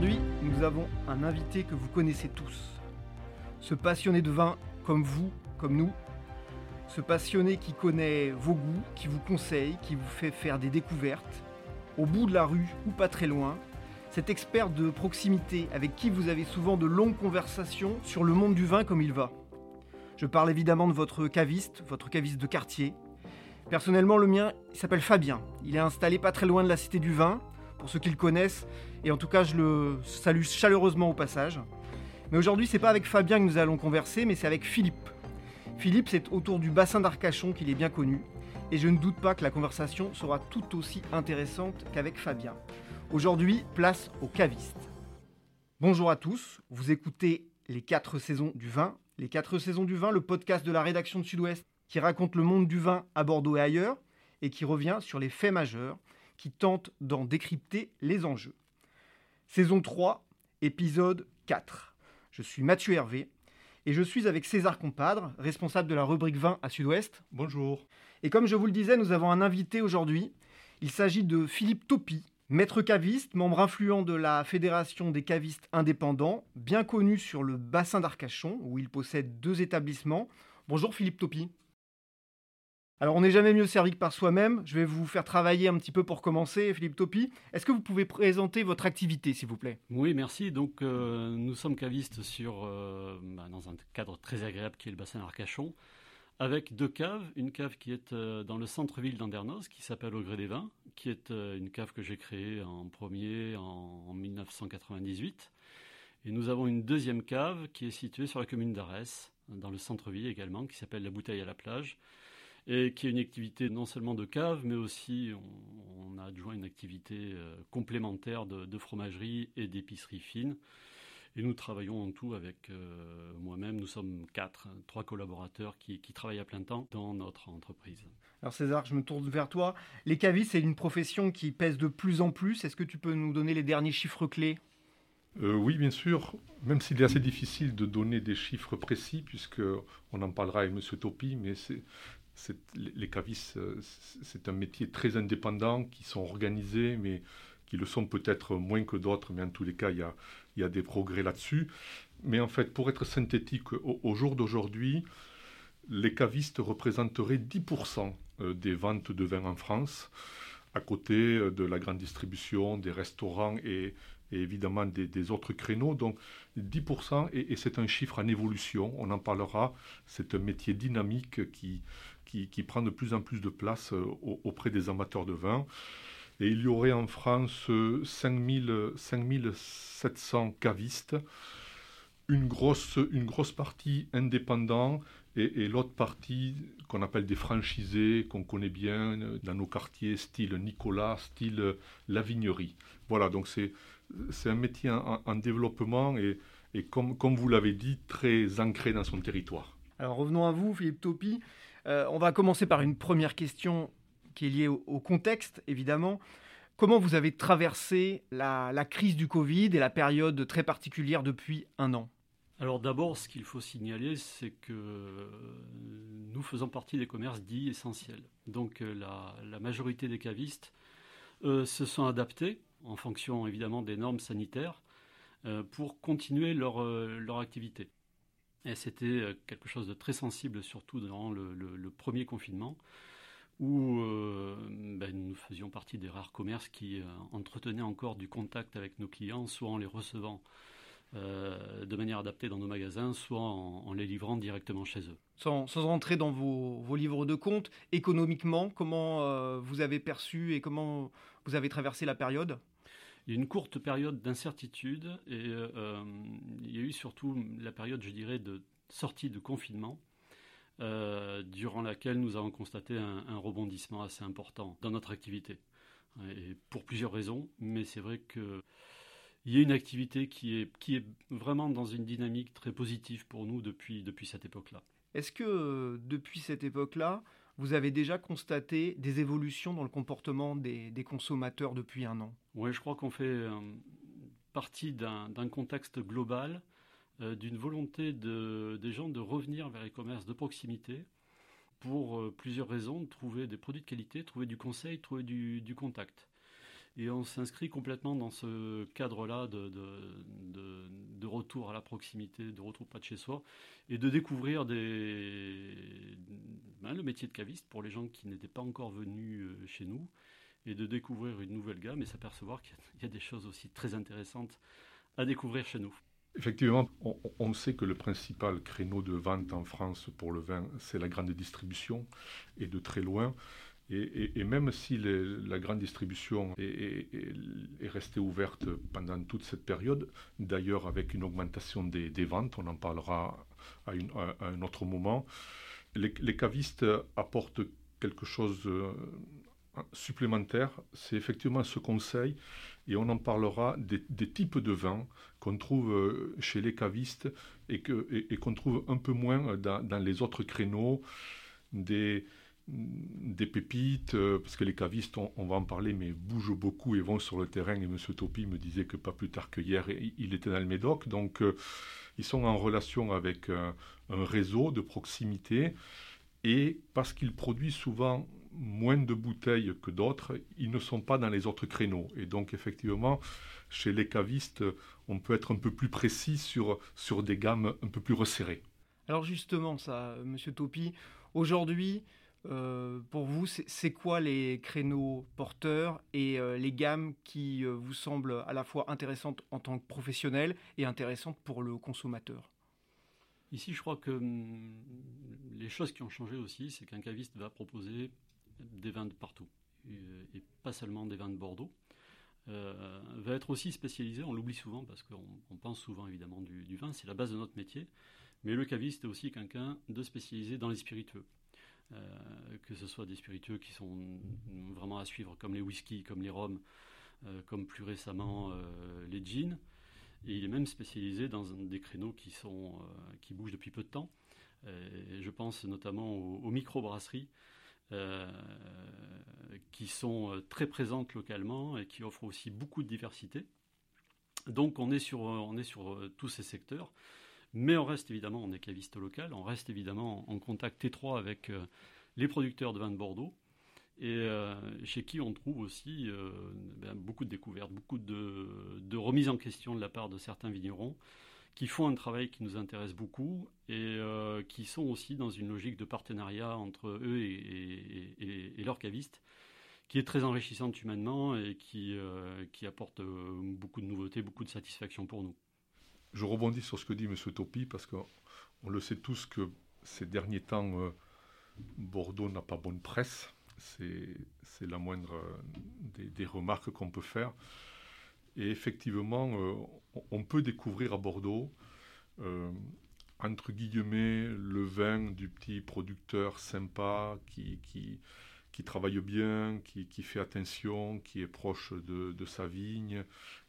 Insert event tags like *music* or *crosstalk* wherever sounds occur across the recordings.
Aujourd'hui, nous avons un invité que vous connaissez tous. Ce passionné de vin comme vous, comme nous. Ce passionné qui connaît vos goûts, qui vous conseille, qui vous fait faire des découvertes. Au bout de la rue ou pas très loin. Cet expert de proximité avec qui vous avez souvent de longues conversations sur le monde du vin comme il va. Je parle évidemment de votre caviste, votre caviste de quartier. Personnellement, le mien, s'appelle Fabien. Il est installé pas très loin de la Cité du Vin, pour ceux qui le connaissent, et en tout cas, je le salue chaleureusement au passage. Mais aujourd'hui, c'est pas avec Fabien que nous allons converser, mais c'est avec Philippe. Philippe, c'est autour du bassin d'Arcachon qu'il est bien connu, et je ne doute pas que la conversation sera tout aussi intéressante qu'avec Fabien. Aujourd'hui, place au caviste. Bonjour à tous, vous écoutez les 4 saisons du vin, les 4 saisons du vin, le podcast de la rédaction de Sud-Ouest qui raconte le monde du vin à Bordeaux et ailleurs, et qui revient sur les faits majeurs, qui tente d'en décrypter les enjeux. Saison 3, épisode 4. Je suis Mathieu Hervé, et je suis avec César Compadre, responsable de la rubrique vin à Sud-Ouest. Bonjour. Et comme je vous le disais, nous avons un invité aujourd'hui. Il s'agit de Philippe Topi, maître caviste, membre influent de la Fédération des cavistes indépendants, bien connu sur le bassin d'Arcachon, où il possède deux établissements. Bonjour Philippe Topi. Alors on n'est jamais mieux servi que par soi-même. Je vais vous faire travailler un petit peu pour commencer, Philippe Topi. Est-ce que vous pouvez présenter votre activité, s'il vous plaît? Oui, merci. Donc euh, nous sommes cavistes sur, euh, bah, dans un cadre très agréable qui est le bassin d'Arcachon, avec deux caves. Une cave qui est euh, dans le centre-ville d'Andernos, qui s'appelle Au Gré des Vins, qui est une cave que j'ai créée en premier en, en 1998. Et nous avons une deuxième cave qui est située sur la commune d'Arès, dans le centre-ville également, qui s'appelle La Bouteille à la plage et qui est une activité non seulement de cave, mais aussi on, a adjoint une activité euh, complémentaire de, fromagerie et d'épicerie fine. Et nous travaillons en tout avec euh, moi-même, nous sommes quatre, trois collaborateurs qui, travaillent à plein temps dans notre entreprise. Alors César, je me tourne vers toi. Les cavistes, c'est une profession qui pèse de plus en plus. Est-ce que tu peux nous donner les derniers chiffres clés? Euh, oui, bien sûr, même s'il est assez difficile de donner des chiffres précis, puisque on en parlera avec M. Topi, mais les cavistes, euh, c'est un métier très indépendant, qui sont organisés, mais qui le sont peut-être moins que d'autres, mais en tous les cas, il y a, des progrès là-dessus. Mais en fait, pour être synthétique, au, jour d'aujourd'hui, les cavistes représenteraient 10% euh, des ventes de vin en France, à côté euh, de la grande distribution, des restaurants et, évidemment des, autres créneaux. Donc 10%, et, et c'est un chiffre en évolution, on en parlera, c'est un métier dynamique qui, qui, prend de plus en plus de place euh, auprès des amateurs de vin. Et il y aurait en France 5000, 5700 cavistes, une grosse, une grosse partie indépendants et, l'autre partie qu'on appelle des franchisés, qu'on connaît bien dans nos quartiers, style Nicolas, style La Vignerie. Voilà, donc c'est, c'est un métier en, développement et, et comme, comme vous l'avez dit, très ancré dans son territoire. Alors revenons à vous, Philippe Topi. Euh, on va commencer par une première question qui est liée au, contexte, évidemment. Comment vous avez traversé la, crise du Covid et la période très particulière depuis un an? Alors d'abord, ce qu'il faut signaler, c'est que nous faisons partie des commerces dits essentiels. Donc euh, la, majorité des cavistes se sont adaptés en fonction évidemment des normes sanitaires euh, pour continuer leur activité. Et c'était euh, quelque chose de très sensible, surtout durant le, premier confinement, où euh, ben, nous faisions partie des rares commerces qui euh, entretenaient encore du contact avec nos clients, soit en les recevant de manière adaptée dans nos magasins, soit en, les livrant directement chez eux. Sans, sans rentrer dans vos, vos, livres de compte, économiquement, comment vous avez perçu et comment vous avez traversé la période? Il y a une courte période d'incertitude et euh, il y a eu surtout la période, je dirais, de sortie de confinement, euh, durant laquelle nous avons constaté un, rebondissement assez important dans notre activité. Pour plusieurs raisons, mais c'est vrai que il y a une activité qui est, qui est vraiment dans une dynamique très positive pour nous depuis, depuis cette époque-là. Est-ce que depuis cette époque-là, vous avez déjà constaté des évolutions dans le comportement des, consommateurs depuis un an? Oui, je crois qu'on fait euh, partie d'un contexte global, euh, d'une volonté des gens de revenir vers les commerces de proximité pour euh, plusieurs raisons, trouver des produits de qualité, trouver du conseil, trouver du, contact. Et on s'inscrit complètement dans ce cadre-là de, de, retour à la proximité, de retour pas de chez soi, et de découvrir des, ben, le métier de caviste pour les gens qui n'étaient pas encore venus euh, chez nous, et de découvrir une nouvelle gamme et s'apercevoir qu'il y a des choses aussi très intéressantes à découvrir chez nous. Effectivement, on, sait que le principal créneau de vente en France pour le vin, c'est la grande distribution, et de très loin. Et, même si la grande distribution est, restée ouverte pendant toute cette période, d'ailleurs avec une augmentation des, ventes, on en parlera à, un autre moment, les, cavistes apportent quelque chose euh, supplémentaire, c'est effectivement ce conseil, et on en parlera des, types de vins qu'on trouve euh, chez les cavistes et qu'on trouve un peu moins dans les autres créneaux, des pépites, euh, parce que les cavistes, on, va en parler, mais bougent beaucoup et vont sur le terrain. Et M. Topi me disait que pas plus tard que hier, il était dans le Médoc. Donc, euh, ils sont en relation avec un réseau de proximité. Et parce qu'ils produisent souvent moins de bouteilles que d'autres, ils ne sont pas dans les autres créneaux. Et donc, effectivement, chez les cavistes, on peut être un peu plus précis sur, sur des gammes un peu plus resserrées. Alors justement, ça, Monsieur Topi, aujourd'hui, euh, pour vous, c'est quoi les créneaux porteurs et euh, les gammes qui euh, vous semblent à la fois intéressantes en tant que professionnel et intéressantes pour le consommateur? Ici, je crois que hum, les choses qui ont changé aussi, c'est qu'un caviste va proposer des vins de partout, et, pas seulement des vins de Bordeaux. va être aussi spécialisé, on l'oublie souvent parce qu'on pense souvent évidemment du, du vin, c'est la base de notre métier, mais le caviste est aussi quelqu'un de spécialisé dans les spiritueux. Euh, que ce soit des spiritueux qui sont vraiment à suivre, comme les whisky, comme les rhums, euh, comme plus récemment euh, les jeans. Il est même spécialisé dans des créneaux qui, sont, qui bougent depuis peu de temps. je pense notamment aux, aux microbrasseries qui sont très présentes localement et qui offrent aussi beaucoup de diversité. Donc on est sur, on est sur tous ces secteurs. Mais on reste évidemment, on est caviste local, on reste évidemment en contact étroit avec euh, les producteurs de vin de Bordeaux. Et euh, chez qui on trouve aussi euh, ben, beaucoup de découvertes, beaucoup de, de remises en question de la part de certains vignerons qui font un travail qui nous intéresse beaucoup et qui sont aussi dans une logique de partenariat entre eux et, leurs cavistes qui est très enrichissante humainement et qui apporte beaucoup de nouveautés, beaucoup de satisfaction pour nous je rebondis sur ce que dit M. Topi, parce qu'on le sait tous que ces derniers temps, euh, Bordeaux n'a pas bonne presse. C'est la moindre euh, des, remarques qu'on peut faire. Et effectivement, euh, on peut découvrir à Bordeaux, entre guillemets, le vin du petit producteur sympa qui, travaille bien, qui, qui, fait attention, qui est proche de, de, sa vigne,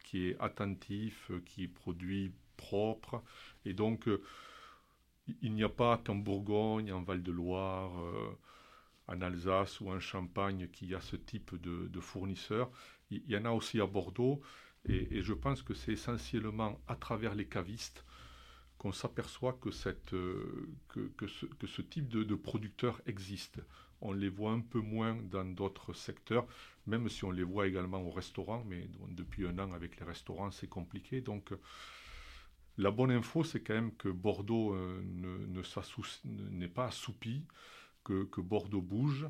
qui est attentif, qui produit propre. Et donc, euh, il n'y a pas qu'en Bourgogne, en Val-de-Loire, euh, en Alsace ou en Champagne qu'il y a ce type de, fournisseurs. Il y en a aussi à Bordeaux. Et, je pense que c'est essentiellement à travers les cavistes qu'on s'aperçoit que, euh, ce, type de, de producteurs existe. On les voit un peu moins dans d'autres secteurs, même si on les voit également au restaurant, mais depuis un an avec les restaurants c'est compliqué. Donc la bonne info, c'est quand même que Bordeaux euh, n'est pas assoupi, que, Bordeaux bouge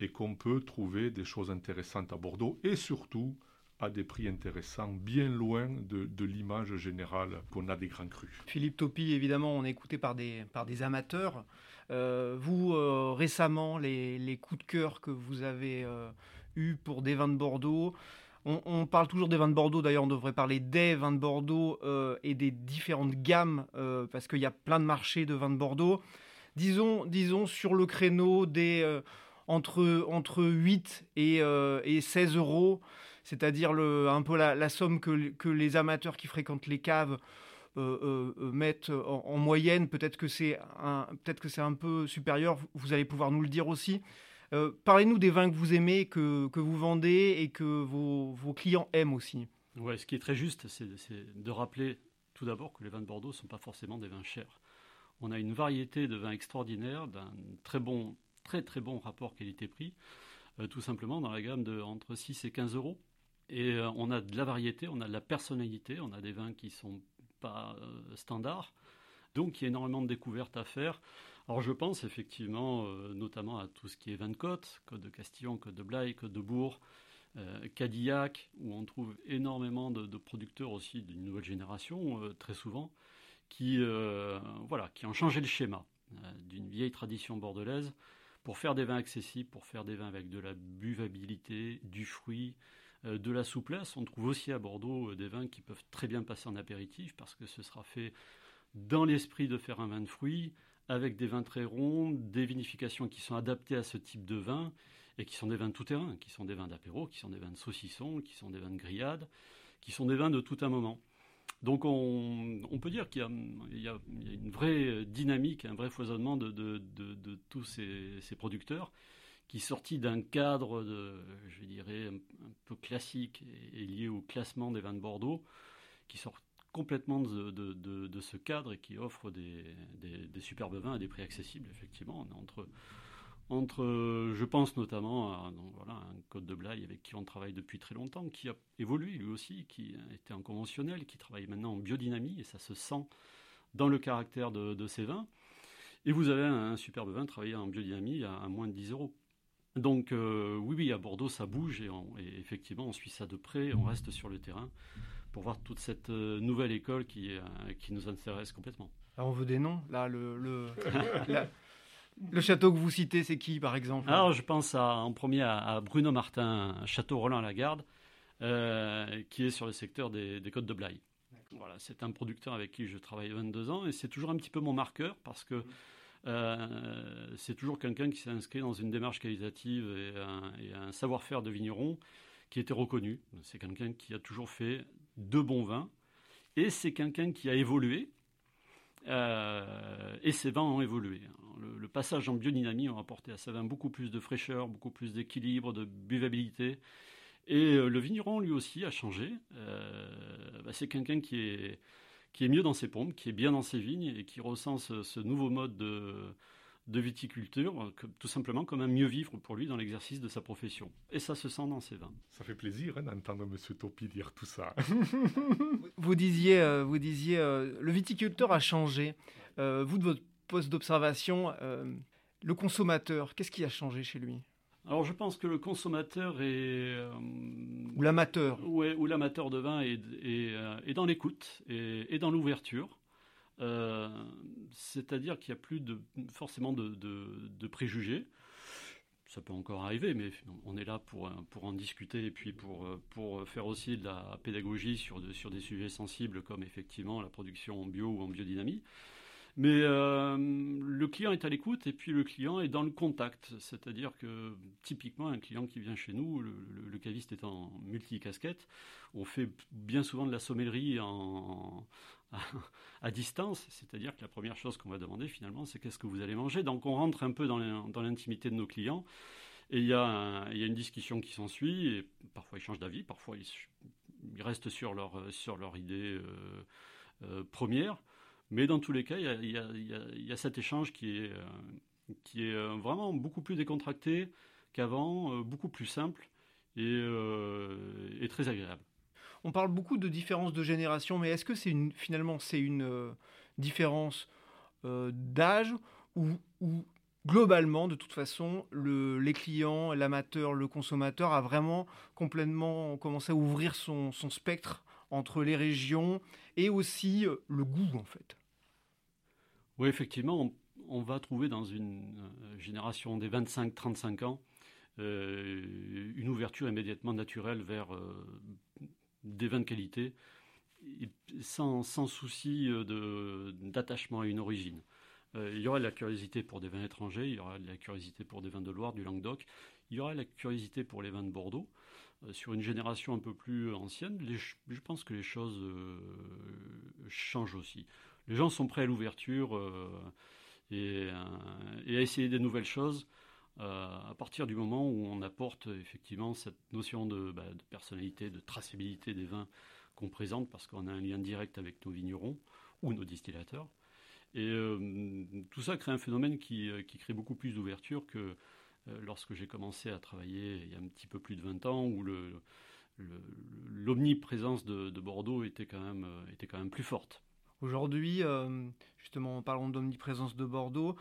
et qu'on peut trouver des choses intéressantes à Bordeaux et surtout à des prix intéressants, bien loin de, l'image générale qu'on a des grands crus. Philippe Topi, évidemment, on est écouté par des, amateurs. Euh, vous, euh, récemment, les, coups de cœur que vous avez eus pour des vins de Bordeaux, on, parle toujours des vins de Bordeaux, d'ailleurs on devrait parler des vins de Bordeaux euh, et des différentes gammes, euh, parce qu'il y a plein de marchés de vins de Bordeaux. Disons, sur le créneau euh, entre, entre 8 et, 16 euros, c'est-à-dire un peu la, somme que, les amateurs qui fréquentent les caves mettent en, moyenne. Peut-être que c'est peut-être que c'est un peu supérieur, vous allez pouvoir nous le dire aussi. Euh, parlez-nous des vins que vous aimez, que, que vous vendez et que vos, vos clients aiment aussi. Ouais, ce qui est très juste, c'est de rappeler tout d'abord que les vins de Bordeaux ne sont pas forcément des vins chers. On a une variété de vins extraordinaires, d'un très bon, très très bon rapport qualité-prix, euh, tout simplement dans la gamme de entre 6 et 15 euros. Et on a de la variété, on a de la personnalité, on a des vins qui sont pas standards. Donc il y a énormément de découvertes à faire. Alors je pense effectivement notamment à tout ce qui est vin de côte, Côte de Castillon, Côte de Blaye, Côte de Bourg, Cadillac, où on trouve énormément de, producteurs aussi d'une nouvelle génération, très souvent, qui, voilà, qui ont changé le schéma d'une vieille tradition bordelaise pour faire des vins accessibles, pour faire des vins avec de la buvabilité, du fruit, euh, de la souplesse. On trouve aussi à Bordeaux euh, des vins qui peuvent très bien passer en apéritif parce que ce sera fait dans l'esprit de faire un vin de fruits, avec des vins très ronds, des vinifications qui sont adaptées à ce type de vin et qui sont des vins tout terrain, qui sont des vins d'apéro, qui sont des vins de saucisson, qui sont des vins de grillade, qui sont des vins de tout un moment. Donc on, peut dire qu'il y, a une vraie dynamique, un vrai foisonnement de, tous ces, producteurs qui, sortis d'un cadre, je dirais, un, peu classique et, lié au classement des vins de Bordeaux, qui sortent complètement de, ce cadre et qui offrent des, superbes vins à des prix accessibles, effectivement. entre entre, euh, je pense notamment à voilà, un code de Blaye avec qui on travaille depuis très longtemps, qui a évolué lui aussi, qui était en conventionnel, qui travaille maintenant en biodynamie, et ça se sent dans le caractère de, ces vins. Et vous avez un, superbe vin travaillé en biodynamie à, moins de 10 euros. Donc euh, oui, oui, à Bordeaux, ça bouge, et, effectivement, on suit ça de près, on reste sur le terrain pour voir toute cette euh, nouvelle école qui, qui nous intéresse complètement. Alors on veut des noms, là, le, le *laughs* Le château que vous citez, c'est qui, par exemple? Alors, je pense en premier à, Bruno Martin, château Roland-Lagarde, euh, qui est sur le secteur des, Côtes de Blaye. Voilà, c'est un producteur avec qui je travaille 22 ans et c'est toujours un petit peu mon marqueur parce que euh, c'est toujours quelqu'un qui s'est inscrit dans une démarche qualitative et un savoir-faire de vigneron qui était reconnu. C'est quelqu'un qui a toujours fait de bons vins et c'est quelqu'un qui a évolué euh, et ses vins ont évolué. Le, passage en biodynamie a apporté à ces vins beaucoup plus de fraîcheur, beaucoup plus d'équilibre, de buvabilité. Et euh, le vigneron, lui aussi, a changé. Euh, bah, c'est quelqu'un qui est, qui est mieux dans ses pompes, qui est bien dans ses vignes et qui ressent ce nouveau mode de, de viticulture, tout simplement comme un mieux vivre pour lui dans l'exercice de sa profession. Et ça se sent dans ses vins. Ça fait plaisir hein, d'entendre M. Topi dire tout ça. *laughs* vous disiez, euh, vous disiez euh, le viticulteur a changé. Euh, vous, de votre poste d'observation, le consommateur, qu'est-ce qui a changé chez lui? Alors je pense que le consommateur est... ou l'amateur. Ouais, ou l'amateur de vin est, est, dans l'écoute et, et, dans l'ouverture. Euh, c'est-à-dire qu'il n'y a plus de, forcément de, préjugés. Ça peut encore arriver, mais on est là pour, pour en discuter et puis pour, pour faire aussi de la pédagogie sur, sur des sujets sensibles comme effectivement la production en bio ou en biodynamie. Mais euh, le client est à l'écoute et puis le client est dans le contact. C'est-à-dire que typiquement, un client qui vient chez nous, le, caviste est en multi-casquette, on fait bien souvent de la sommellerie en, à, distance. C'est-à-dire que la première chose qu'on va demander finalement, c'est qu'est-ce que vous allez manger. Donc on rentre un peu dans l'intimité de nos clients. Et il y, a une discussion qui s'ensuit, et parfois ils changent d'avis, parfois ils, restent sur leur, idée euh, euh, première. Mais dans tous les cas, il y a, cet échange qui est, euh, vraiment beaucoup plus décontracté qu'avant, beaucoup plus simple et, très agréable. On parle beaucoup de différence de génération, mais est-ce que c'est une, finalement c'est une différence d'âge ou, globalement, de toute façon, le, les clients, l'amateur, le consommateur a vraiment complètement commencé à ouvrir son, spectre entre les régions et aussi le goût en fait? Oui, effectivement, on, va trouver dans une euh, génération des 25-35 ans euh, une ouverture immédiatement naturelle vers euh, des vins de qualité, sans, souci d'attachement à une origine. il y aura de la curiosité pour des vins étrangers, il y aura de la curiosité pour des vins de Loire, du Languedoc, il y aura de la curiosité pour les vins de Bordeaux. sur une génération un peu plus ancienne, je pense que les choses changent aussi les gens sont prêts à l'ouverture euh, euh, et, à essayer des nouvelles choses euh, à partir du moment où on apporte effectivement cette notion bah, de, personnalité, de traçabilité des vins qu'on présente parce qu'on a un lien direct avec nos vignerons ou nos distillateurs. Et tout ça crée un phénomène qui, crée beaucoup plus d'ouverture que lorsque j'ai commencé à travailler il y a un petit peu plus de 20 ans, où l'omniprésence de, Bordeaux était quand même, était quand même plus forte. Aujourd'hui, justement, en parlant d'omniprésence de Bordeaux,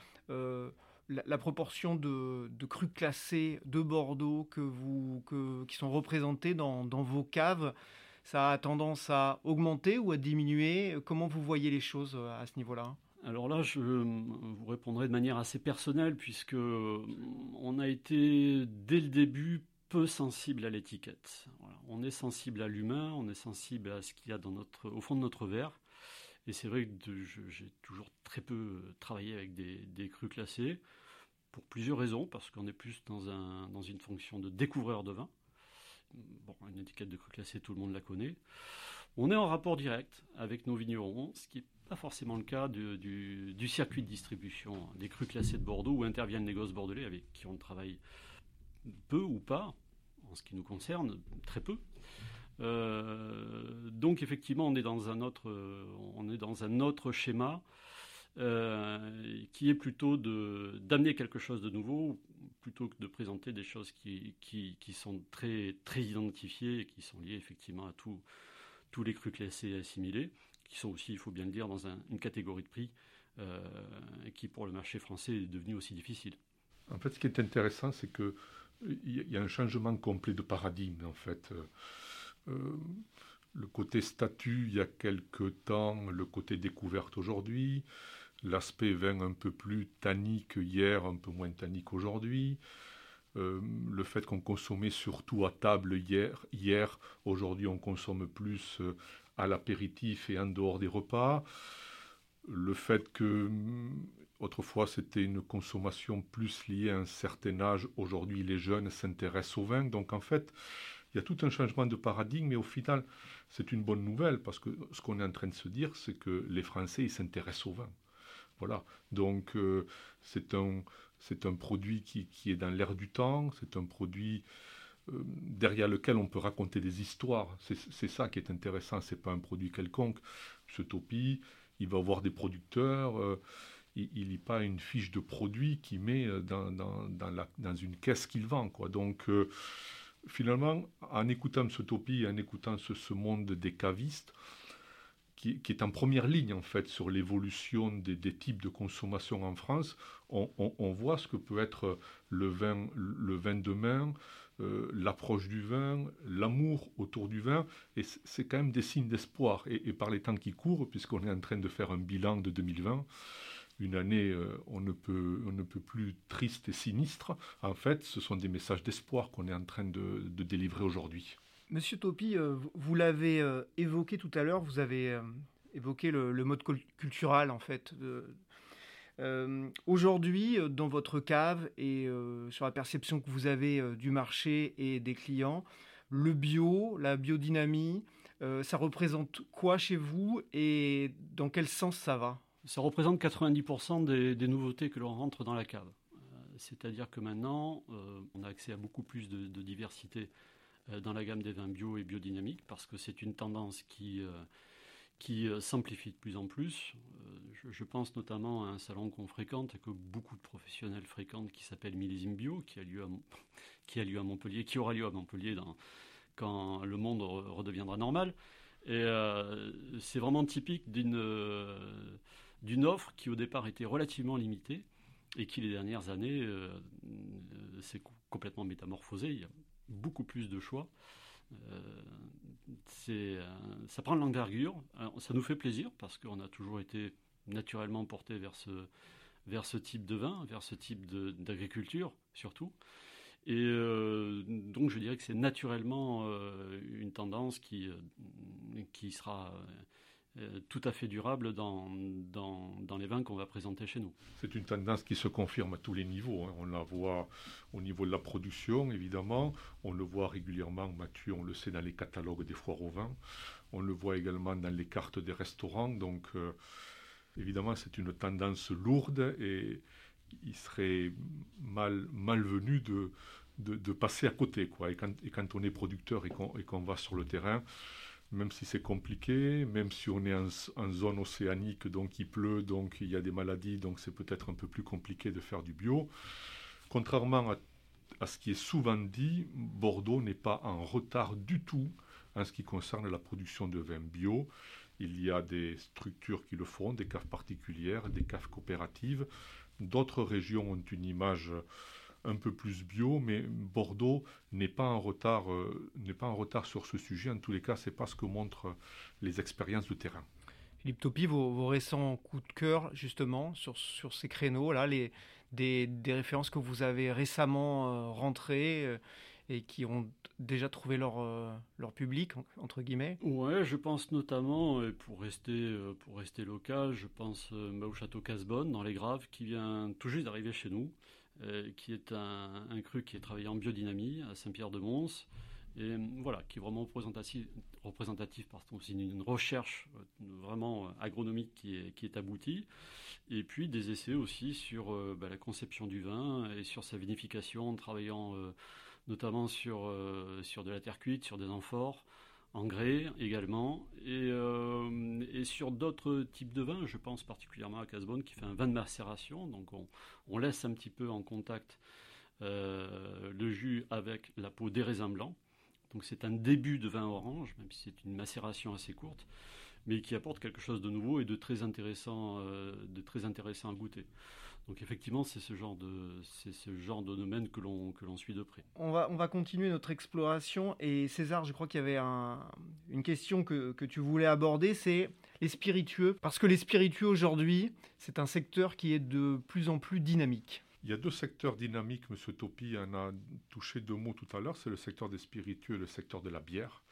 la, proportion de, de, crus classés de Bordeaux que vous, que, qui sont représentés dans, vos caves, ça a tendance à augmenter ou à diminuer? Comment vous voyez les choses à ce niveau-là? Alors là, je vous répondrai de manière assez personnelle, puisque on a été dès le début peu sensible à l'étiquette. On est sensible à l'humain, on est sensible à ce qu'il y a dans notre, au fond de notre verre. Et c'est vrai que j'ai toujours très peu travaillé avec des, des crus classés pour plusieurs raisons, parce qu'on est plus dans, un, dans une fonction de découvreur de vin. Bon, une étiquette de cru classé, tout le monde la connaît. On est en rapport direct avec nos vignerons, ce qui n'est pas forcément le cas du, circuit de distribution des crus classés de Bordeaux où interviennent les gosses bordelais avec qui on travaille peu ou pas, en ce qui nous concerne, très peu. Euh, donc effectivement, on est dans un autre, on est dans un autre schéma euh, qui est plutôt d'amener quelque chose de nouveau plutôt que de présenter des choses qui, qui, sont très, très identifiées et qui sont liées effectivement à tous les crus classés et assimilés, qui sont aussi, il faut bien le dire, dans une catégorie de prix euh, qui pour le marché français est devenue aussi difficile. En fait, ce qui est intéressant, c'est que il y a un changement complet de paradigme, en fait. Euh, le côté statut, il y a quelque temps, le côté découverte aujourd'hui, l'aspect vin un peu plus tannique hier, un peu moins tannique aujourd'hui. Euh, le fait qu'on consommait surtout à table hier, hier aujourd'hui on consomme plus euh, à l'apéritif et en dehors des repas. Le fait que mm, autrefois c'était une consommation plus liée à un certain âge, aujourd'hui les jeunes s'intéressent au vin. Donc en fait, il y a tout un changement de paradigme, mais au final, c'est une bonne nouvelle parce que ce qu'on est en train de se dire, c'est que les Français, ils s'intéressent au vin. Voilà. Donc euh, c'est un, un produit qui, est dans l'air du temps, c'est un produit euh, derrière lequel on peut raconter des histoires. C'est, ça qui est intéressant, c'est pas un produit quelconque. Ce Topi, il va avoir des producteurs, euh, il lit pas une fiche de produit qu'il met dans, dans, une caisse qu'il vend. Donc finalement, en écoutant ce Topi, en écoutant ce monde des cavistes, qui, est en première ligne en fait sur l'évolution des, types de consommation en France, on, voit ce que peut être le vin, le vin de main, euh, l'approche du vin, l'amour autour du vin, et c'est quand même des signes d'espoir. Et, par les temps qui courent, puisqu'on est en train de faire un bilan de 2020, une année euh, on, ne peut, on ne peut plus triste et sinistre, en fait, ce sont des messages d'espoir qu'on est en train de délivrer aujourd'hui. Monsieur Topi, euh, vous l'avez euh, évoqué tout à l'heure, vous avez évoqué le, mode culturel en fait. Aujourd'hui, dans votre cave et sur la perception que vous avez du marché et des clients, le bio, la biodynamie, ça représente quoi chez vous et dans quel sens ça va? Ça représente 90% des, nouveautés que l'on rentre dans la cave. C'est-à-dire que maintenant, on a accès à beaucoup plus de diversité euh, dans la gamme des vins bio et biodynamiques parce que c'est une tendance qui, euh, qui euh, s'amplifie de plus en plus. Je, pense notamment à un salon qu'on fréquente et que beaucoup de professionnels fréquentent qui s'appelle Millésime Bio, qui a, lieu à, qui a lieu à Montpellier, qui aura lieu à Montpellier dans, quand le monde redeviendra normal. Et c'est vraiment typique d'une d'une offre qui au départ était relativement limitée et qui les dernières années s'est complètement métamorphosée. Il y a beaucoup plus de choix. Euh, euh, ça prend de l'envergure. Ça nous fait plaisir parce qu'on a toujours été naturellement porté vers ce, vers ce type de vin, vers ce type d'agriculture surtout. Et euh, donc je dirais que c'est naturellement une tendance qui, qui sera euh, tout à fait durable dans, les vins qu'on va présenter chez nous. C'est une tendance qui se confirme à tous les niveaux. Hein. On la voit au niveau de la production, évidemment. On le voit régulièrement, Mathieu, on le sait dans les catalogues des foires au vin. On le voit également dans les cartes des restaurants. Donc, euh, évidemment, c'est une tendance lourde et il serait mal, malvenu de, de, passer à côté. Quoi. Et, quand, et quand on est producteur et qu'on va sur le terrain, même si c'est compliqué, même si on est en, zone océanique, donc il pleut, donc il y a des maladies, donc c'est peut-être un peu plus compliqué de faire du bio. Contrairement à à ce qui est souvent dit, Bordeaux n'est pas en retard du tout en ce qui concerne la production de vin bio. Il y a des structures qui le font, des caves particulières, des caves coopératives. D'autres régions ont une image un peu plus bio, mais Bordeaux n'est pas en retard, euh, n'est pas en retard sur ce sujet. En tous les cas, c'est pas ce que montrent les expériences de terrain. Philippe Topi, vos, récents coups de cœur justement sur, sur ces créneaux là, les, des, des références que vous avez récemment euh, rentrées euh, et qui ont déjà trouvé leur, euh, leur public, entre guillemets? Ouais, je pense notamment, pour rester, euh, pour rester local, je pense euh, au château Casbonne, dans les Graves, qui vient tout juste d'arriver chez nous, qui est un, cru qui est travaillé en biodynamie à Saint-Pierre-de-Mons, et voilà, qui est vraiment représentatif, représentatif c'est une recherche vraiment agronomique qui est, aboutie, et puis des essais aussi sur bah, la conception du vin et sur sa vinification, en travaillant notamment sur, euh, sur de la terre cuite, sur des amphores, en grès également, et, euh, et sur d'autres types de vins. Je pense particulièrement à Casbonne qui fait un vin de macération, donc on, laisse un petit peu en contact euh, le jus avec la peau des raisins blancs. Donc c'est un début de vin orange, même si c'est une macération assez courte, mais qui apporte quelque chose de nouveau et de très intéressant, de très intéressant à goûter. Donc effectivement, c'est ce genre de, c'est ce genre de domaine que l'on que l'on suit de près. On va on va continuer notre exploration et César, je crois qu'il y avait une question que, que tu voulais aborder, c'est les spiritueux, parce que les spiritueux aujourd'hui, c'est un secteur qui est de plus en plus dynamique. Il y a deux secteurs dynamiques, M. Topi en a touché deux mots tout à l'heure, c'est le secteur des spiritueux et le secteur de la bière.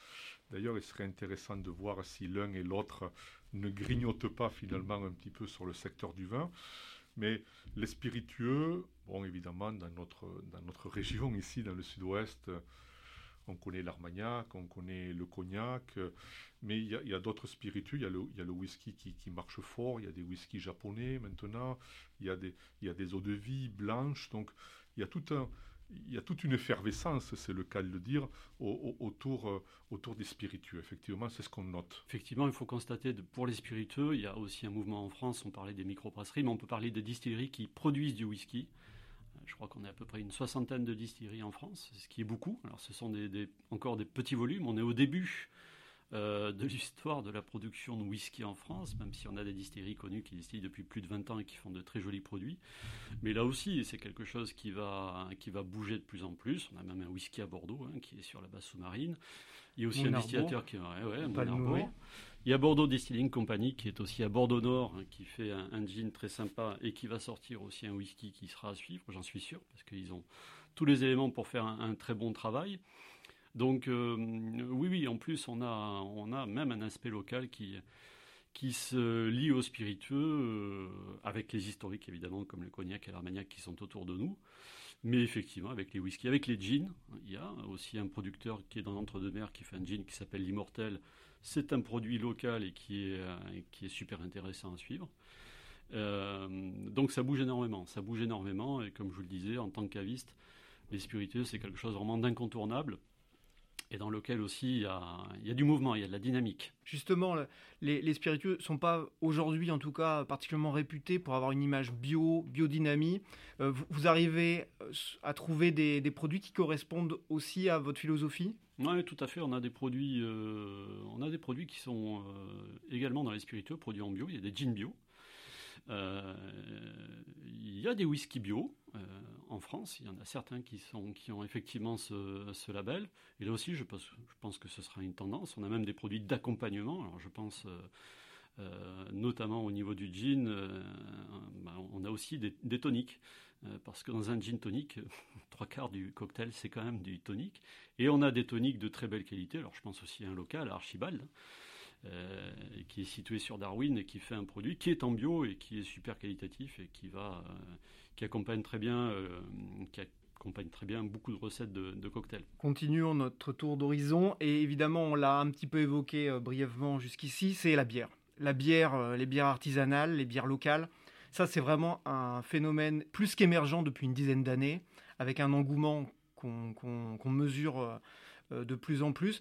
D'ailleurs, il serait intéressant de voir si l'un et l'autre ne grignotent pas finalement un petit peu sur le secteur du vin. Mais les spiritueux, bon, évidemment, dans notre, dans notre *laughs* région, ici, dans le sud-ouest, on connaît l'armagnac, on connaît le cognac, mais il y a, d'autres spiritueux. Il y y a le whisky qui, qui, marche fort, il y a des whiskies japonais maintenant, il y a des, il y a des eaux de vie blanches. Donc, il y a tout un, il y a toute une effervescence, c'est le cas de le dire, autour, euh, autour des spiritueux. Effectivement, c'est ce qu'on note. Effectivement, il faut constater, que pour les spiritueux, il y a aussi un mouvement en France, on parlait des microbrasseries, mais on peut parler des distilleries qui produisent du whisky. Euh, je crois qu'on est à peu près une soixantaine de distilleries en France, ce qui est beaucoup. Alors ce sont encore des petits volumes, on est au début euh, de l'histoire de la production de whisky en France, même si on a des distilleries connues qui distillent depuis plus de 20 ans et qui font de très jolis produits. Mais là aussi, c'est quelque chose qui va, qui va bouger de plus en plus. On a même un whisky à Bordeaux hein, qui est sur la base sous-marine. Il y a aussi un distillateur qui est ouais, Il y a Bordeaux Distilling Company qui est aussi à Bordeaux Nord, hein, qui fait un, un, gin très sympa et qui va sortir aussi un whisky qui sera à suivre, j'en suis sûr, parce qu'ils ont tous les éléments pour faire un, un très bon travail. Donc euh, oui, oui, en plus on a, on a même un aspect local qui, qui se lie au spiritueux, euh, avec les historiques évidemment, comme le cognac et l'armagnac qui sont autour de nous, mais effectivement avec les whiskies, avec les jeans. Il y a aussi un producteur qui est dans l'entre-deux-mer qui fait un gin qui s'appelle l'Immortel. C'est un produit local et qui est, qui est super intéressant à suivre. Euh, donc ça bouge énormément, ça bouge énormément, et comme je vous le disais, en tant que caviste, les spiritueux, c'est quelque chose vraiment d'incontournable et dans lequel aussi il y, a, du mouvement, il y a de la dynamique. Justement, les, les spiritueux ne sont pas aujourd'hui en tout cas particulièrement réputés pour avoir une image bio, biodynamie. Euh, vous, arrivez euh, à trouver des, produits qui correspondent aussi à votre philosophie? Oui, tout à fait. On a des produits, euh, on a des produits qui sont également dans les spiritueux, produits en bio. Il y a des jeans bio. Il y a des whisky bio en France. Il y en a certains qui, ont effectivement ce, label. Et là aussi, je pense, que ce sera une tendance. On a même des produits d'accompagnement. Alors, je pense euh, euh, notamment au niveau du gin, euh, bah, on a aussi des, toniques. parce que dans un gin tonique, *laughs* trois quarts du cocktail, c'est quand même du tonique. Et on a des toniques de très belle qualité. Alors, je pense aussi à un local, Archibald. Qui est situé sur Darwin et qui fait un produit qui est en bio et qui est super qualitatif et qui va, qui accompagne très bien, euh, qui accompagne très bien beaucoup de recettes de, cocktails. Continuons notre tour d'horizon et évidemment on l'a un petit peu évoqué euh, brièvement jusqu'ici, c'est la bière. La bière, euh, les bières artisanales, les bières locales. Ça, c'est vraiment un phénomène plus qu'émergent depuis une dizaine d'années, avec un engouement qu'on mesure de plus en plus.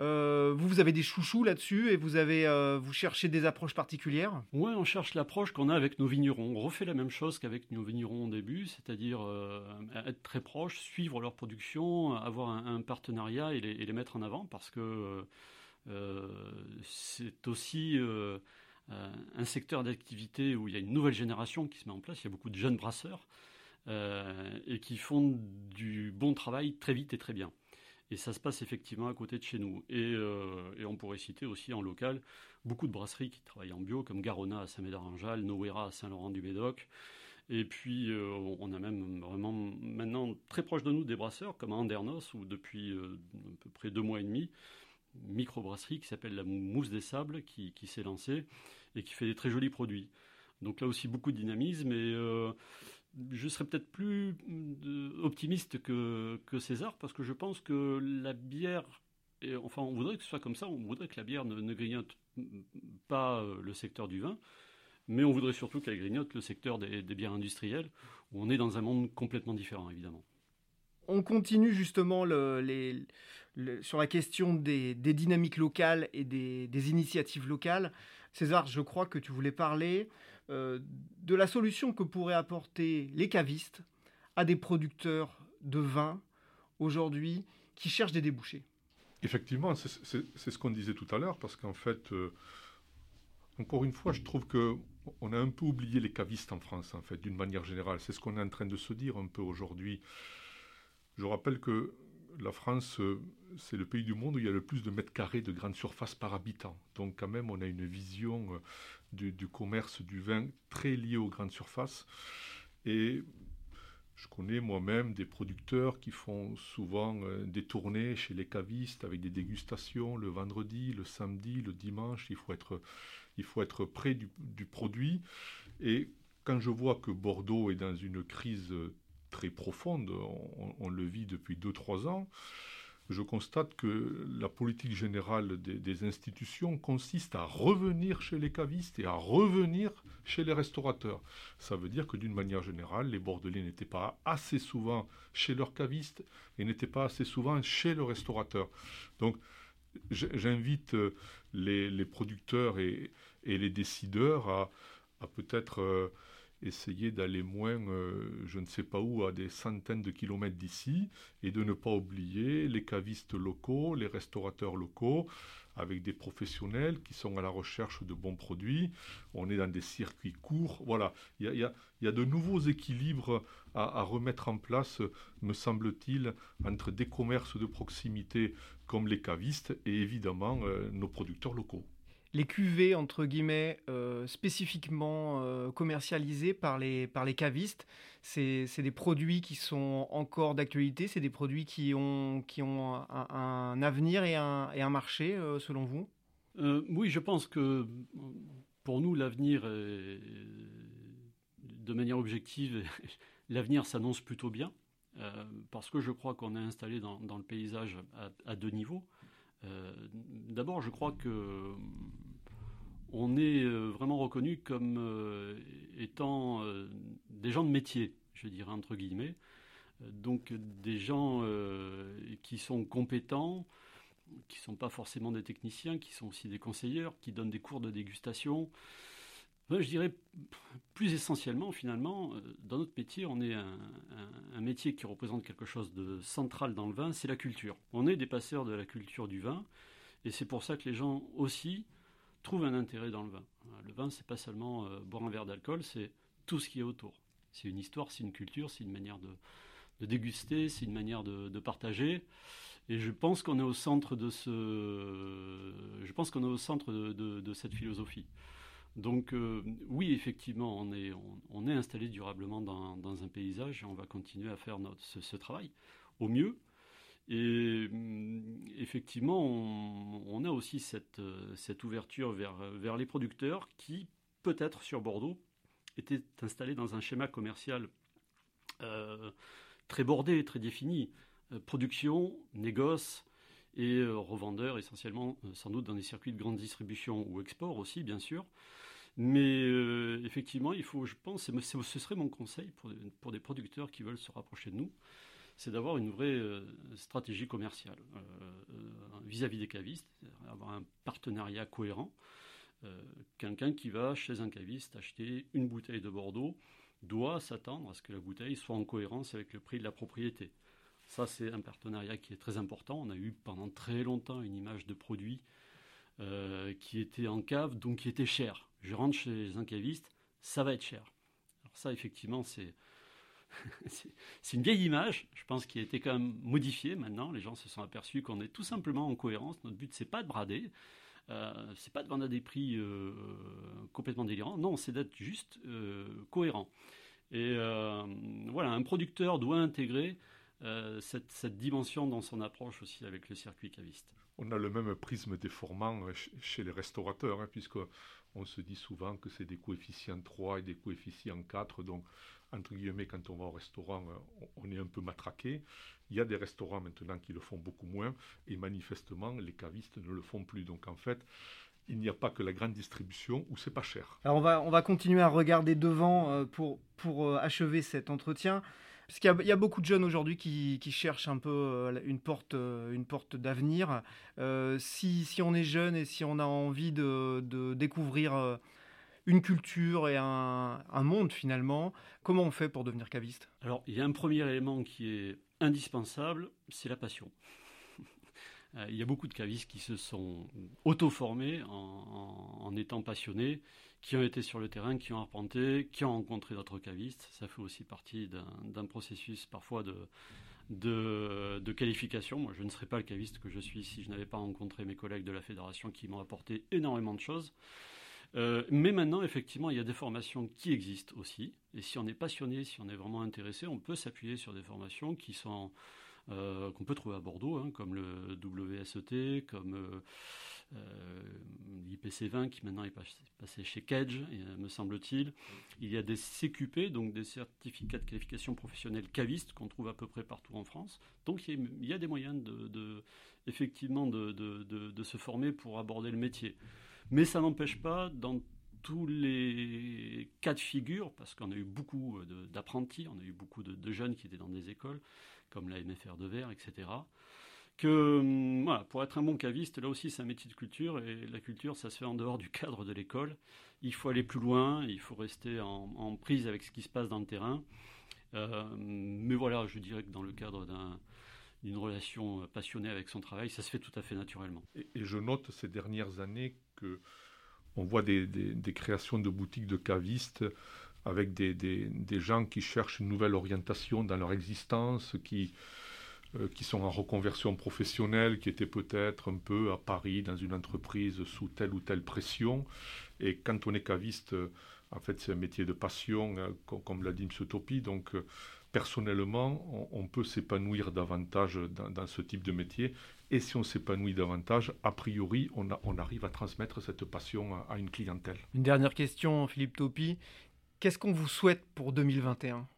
Euh, vous, vous avez des chouchous là-dessus et vous, avez, euh, vous cherchez des approches particulières? Oui, on cherche l'approche qu'on a avec nos vignerons. On refait la même chose qu'avec nos vignerons au début, c'est-à-dire euh, être très proche, suivre leur production, avoir un, partenariat et les, mettre en avant parce que c'est aussi un secteur d'activité où il y a une nouvelle génération qui se met en place. Il y a beaucoup de jeunes brasseurs et qui font du bon travail très vite et très bien. Et ça se passe effectivement à côté de chez nous. Euh, et, on pourrait citer aussi en local beaucoup de brasseries qui travaillent en bio, comme Garona à Saint-Médard-en-Jalles, Noera à Saint-Laurent-du-Médoc. Et puis, euh, on a même vraiment maintenant très proche de nous des brasseurs, comme Andernos, où depuis euh, à peu près deux mois et demi, une microbrasserie qui s'appelle la Mousse des Sables, qui, qui s'est lancée et qui fait des très jolis produits. Donc là aussi, beaucoup de dynamisme. Et je serais peut-être plus euh, optimiste que, César parce que je pense que la bière, enfin on voudrait que ce soit comme ça, on voudrait que la bière ne, grignote pas euh, le secteur du vin, mais on voudrait surtout qu'elle grignote le secteur des, bières industrielles, où on est dans un monde complètement différent évidemment. On continue justement sur la question des, dynamiques locales et des, initiatives locales. César, je crois que tu voulais parler euh, de la solution que pourraient apporter les cavistes à des producteurs de vin aujourd'hui qui cherchent des débouchés. Effectivement, c'est ce qu'on disait tout à l'heure, parce qu'en fait, euh, encore une fois, je trouve que on a un peu oublié les cavistes en France, en fait, d'une manière générale. C'est ce qu'on est en train de se dire un peu aujourd'hui. Je rappelle que la France, euh, c'est le pays du monde où il y a le plus de mètres carrés de grande surface par habitant. Donc quand même, on a une vision du, commerce du vin très lié aux grandes surfaces. Et je connais moi-même des producteurs qui font souvent euh, des tournées chez les cavistes avec des dégustations le vendredi, le samedi, le dimanche. Il faut être, il faut être près du, produit. Et quand je vois que Bordeaux est dans une crise très profonde, on, le vit depuis 2-3 ans, je constate que la politique générale des, institutions consiste à revenir chez les cavistes et à revenir chez les restaurateurs. Ça veut dire que d'une manière générale, les Bordelais n'étaient pas assez souvent chez leurs cavistes et n'étaient pas assez souvent chez le restaurateur. Donc j'invite euh, les, producteurs et, les décideurs à, peut-être... Euh, essayer d'aller moins, euh, je ne sais pas où, à des centaines de kilomètres d'ici, et de ne pas oublier les cavistes locaux, les restaurateurs locaux, avec des professionnels qui sont à la recherche de bons produits. On est dans des circuits courts. Voilà, il y a, de nouveaux équilibres à, remettre en place, me semble-t-il, entre des commerces de proximité comme les cavistes et évidemment euh, nos producteurs locaux les cuvées, entre guillemets, euh, spécifiquement euh, commercialisées par les, par cavistes, c'est des produits qui sont encore d'actualité, c'est des produits qui ont, qui ont un, avenir et un, marché, euh, selon vous? Oui, je pense que pour nous, l'avenir, de manière objective, *laughs* l'avenir s'annonce plutôt bien, parce que je crois qu'on est installé dans, dans le paysage à deux niveaux. Euh, d'abord, je crois que on est euh, vraiment reconnu comme euh, étant des gens de métier, je dirais entre guillemets. Donc des gens qui sont compétents, qui ne sont pas forcément des techniciens, qui sont aussi des conseillers, qui donnent des cours de dégustation, je dirais plus essentiellement, finalement, euh, dans notre métier, on est un, métier qui représente quelque chose de central dans le vin, c'est la culture. On est des passeurs de la culture du vin, et c'est pour ça que les gens aussi trouvent un intérêt dans le vin. Le vin, c'est pas seulement euh, boire un verre d'alcool, c'est tout ce qui est autour. C'est une histoire, c'est une culture, c'est une manière de, déguster, c'est une manière de, partager. Et je pense qu'on est au centre de cette philosophie. Donc euh, oui, effectivement, on est, installé durablement dans, un paysage et on va continuer à faire ce, travail au mieux. Et mm, effectivement, on, a aussi cette, cette ouverture vers, les producteurs qui, peut-être sur Bordeaux, étaient installés dans un schéma commercial euh, très bordé, très défini. Euh, production, négoce, et revendeurs essentiellement sans doute dans des circuits de grande distribution ou export aussi bien sûr. Mais euh, effectivement, il faut, je pense, ce serait mon conseil pour, pour, des producteurs qui veulent se rapprocher de nous, c'est d'avoir une vraie stratégie commerciale vis-à-vis des cavistes, avoir un partenariat cohérent. Quelqu'un qui va chez un caviste acheter une bouteille de Bordeaux doit s'attendre à ce que la bouteille soit en cohérence avec le prix de la propriété. Ça, c'est un partenariat qui est très important. On a eu pendant très longtemps une image de produit euh, qui était en cave, donc qui était cher. Je rentre chez un caviste, ça va être cher. Alors ça, effectivement, *laughs* c'est une vieille image, je pense, qui a été quand même modifiée maintenant. Les gens se sont aperçus qu'on est tout simplement en cohérence. Notre but, c'est pas de brader, euh, c'est pas de vendre à des prix euh, complètement délirants. Non, c'est d'être juste euh, cohérent. Et voilà, un producteur doit intégrer cette, dimension dans son approche aussi avec le circuit caviste. On a le même prisme déformant chez les restaurateurs, hein, puisque on se dit souvent que c'est des coefficients 3 et des coefficients 4. Donc, entre guillemets, quand on va au restaurant, euh, on est un peu matraqué. Il y a des restaurants maintenant qui le font beaucoup moins, et manifestement, les cavistes ne le font plus. Donc, en fait, il n'y a pas que la grande distribution où c'est pas cher. Alors, on va, on va continuer à regarder devant euh, pour, pour euh, achever cet entretien. Parce qu'il y, a beaucoup de jeunes aujourd'hui qui, cherchent un peu une porte, une porte d'avenir. si, si, on est jeune et si on a envie de, découvrir une culture et un, monde finalement. Comment on fait pour devenir caviste? Alors, il y a un premier élément qui est indispensable, c'est la passion. *laughs* Euh, il y a beaucoup de cavistes qui se sont auto-formés en, étant passionnés, qui ont été sur le terrain, qui ont arpenté, qui ont rencontré d'autres cavistes. Ça fait aussi partie d'un processus parfois de, qualification. Moi, je ne serais pas le caviste que je suis si je n'avais pas rencontré mes collègues de la fédération qui m'ont apporté énormément de choses. Euh, mais maintenant, effectivement, il y a des formations qui existent aussi. Et si on est passionné, si on est vraiment intéressé, on peut s'appuyer sur des formations qui sont euh, qu'on peut trouver à Bordeaux, hein, comme le WSET, comme euh, l'IPC 20 qui maintenant est passé chez Kedge, me semble-t-il. Il y a des CQP, donc des certificats de qualification professionnelle cavistes qu'on trouve à peu près partout en France. Donc il y a, des moyens de, effectivement de, se former pour aborder le métier. Mais ça n'empêche pas, dans tous les cas de figure, parce qu'on a eu beaucoup d'apprentis, on a eu beaucoup de, jeunes qui étaient dans des écoles, comme la MFR de Verre, etc., que hum, voilà, pour être un bon caviste, là aussi c'est un métier de culture, et la culture, ça se fait en dehors du cadre de l'école. Il faut aller plus loin, il faut rester en, prise avec ce qui se passe dans le terrain. Euh, mais voilà, je dirais que dans le cadre d'un d'une relation passionnée avec son travail, ça se fait tout à fait naturellement. Et, je note ces dernières années on voit des, créations de boutiques de cavistes avec des, gens qui cherchent une nouvelle orientation dans leur existence, qui, qui sont en reconversion professionnelle, qui étaient peut-être un peu à Paris dans une entreprise sous telle ou telle pression. Et quand on est caviste, en fait, c'est un métier de passion, hein, comme, l'a dit M. Topi. Donc, euh, personnellement, on, peut s'épanouir davantage dans, ce type de métier. Et si on s'épanouit davantage, a priori, on, arrive à transmettre cette passion à, une clientèle. Une dernière question, Philippe Topi. Qu'est-ce qu'on vous souhaite pour 2021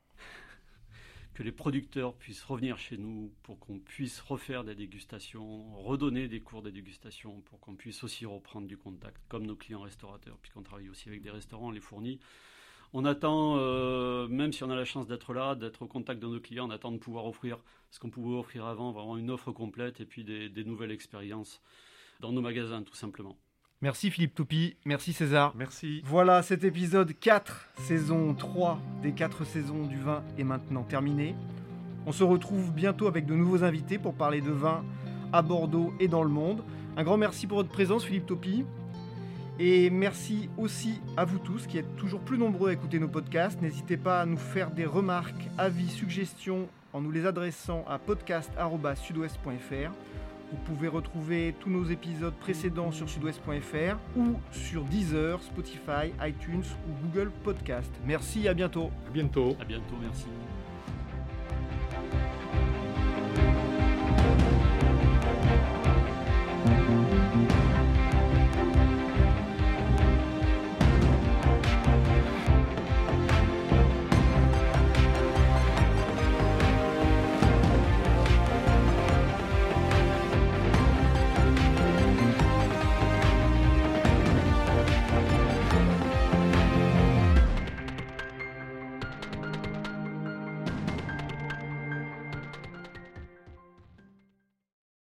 que les producteurs puissent revenir chez nous pour qu'on puisse refaire des dégustations, redonner des cours de dégustation, pour qu'on puisse aussi reprendre du contact, comme nos clients restaurateurs, puisqu'on travaille aussi avec des restaurants, on les fournit. On attend, euh, même si on a la chance d'être là, d'être au contact de nos clients, on attend de pouvoir offrir ce qu'on pouvait offrir avant, vraiment une offre complète et puis des, des nouvelles expériences dans nos magasins, tout simplement. Merci Philippe Toupi, merci César. Merci. Voilà, cet épisode 4, saison 3 des 4 saisons du vin est maintenant terminé. On se retrouve bientôt avec de nouveaux invités pour parler de vin à Bordeaux et dans le monde. Un grand merci pour votre présence Philippe Topi. Et merci aussi à vous tous qui êtes toujours plus nombreux à écouter nos podcasts. N'hésitez pas à nous faire des remarques, avis, suggestions en nous les adressant à podcast.sudouest.fr. Vous pouvez retrouver tous nos épisodes précédents sur sudouest.fr ou sur Deezer, Spotify, iTunes ou Google Podcast. Merci, à bientôt. À bientôt. À bientôt, merci.